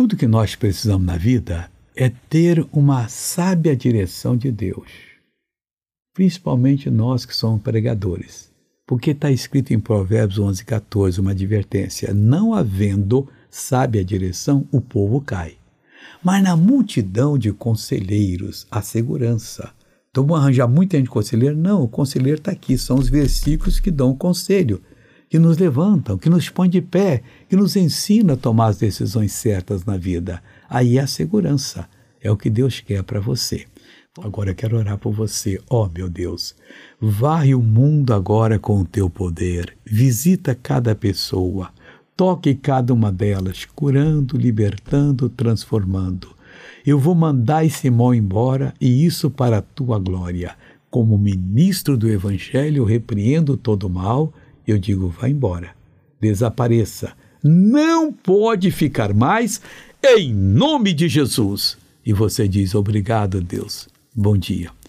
Tudo que nós precisamos na vida é ter uma sábia direção de Deus, principalmente nós que somos pregadores. Porque está escrito em Provérbios 11, 14 uma advertência: não havendo sábia direção, o povo cai. Mas na multidão de conselheiros, há segurança. Então vamos arranjar muita gente conselheiro? Não, o conselheiro está aqui, são os versículos que dão conselho, que nos levantam, que nos põem de pé, que nos ensinam a tomar as decisões certas na vida. Aí é a segurança, é o que Deus quer para você. Agora eu quero orar por você, ó oh, meu Deus. Varre o mundo agora com o teu poder, visita cada pessoa, toque cada uma delas, curando, libertando, transformando. Eu vou mandar esse mal embora e isso para a tua glória. Como ministro do Evangelho, repreendo todo o mal. Eu digo: vá embora, desapareça. Não pode ficar mais, em nome de Jesus. E você diz: obrigado, Deus. Bom dia.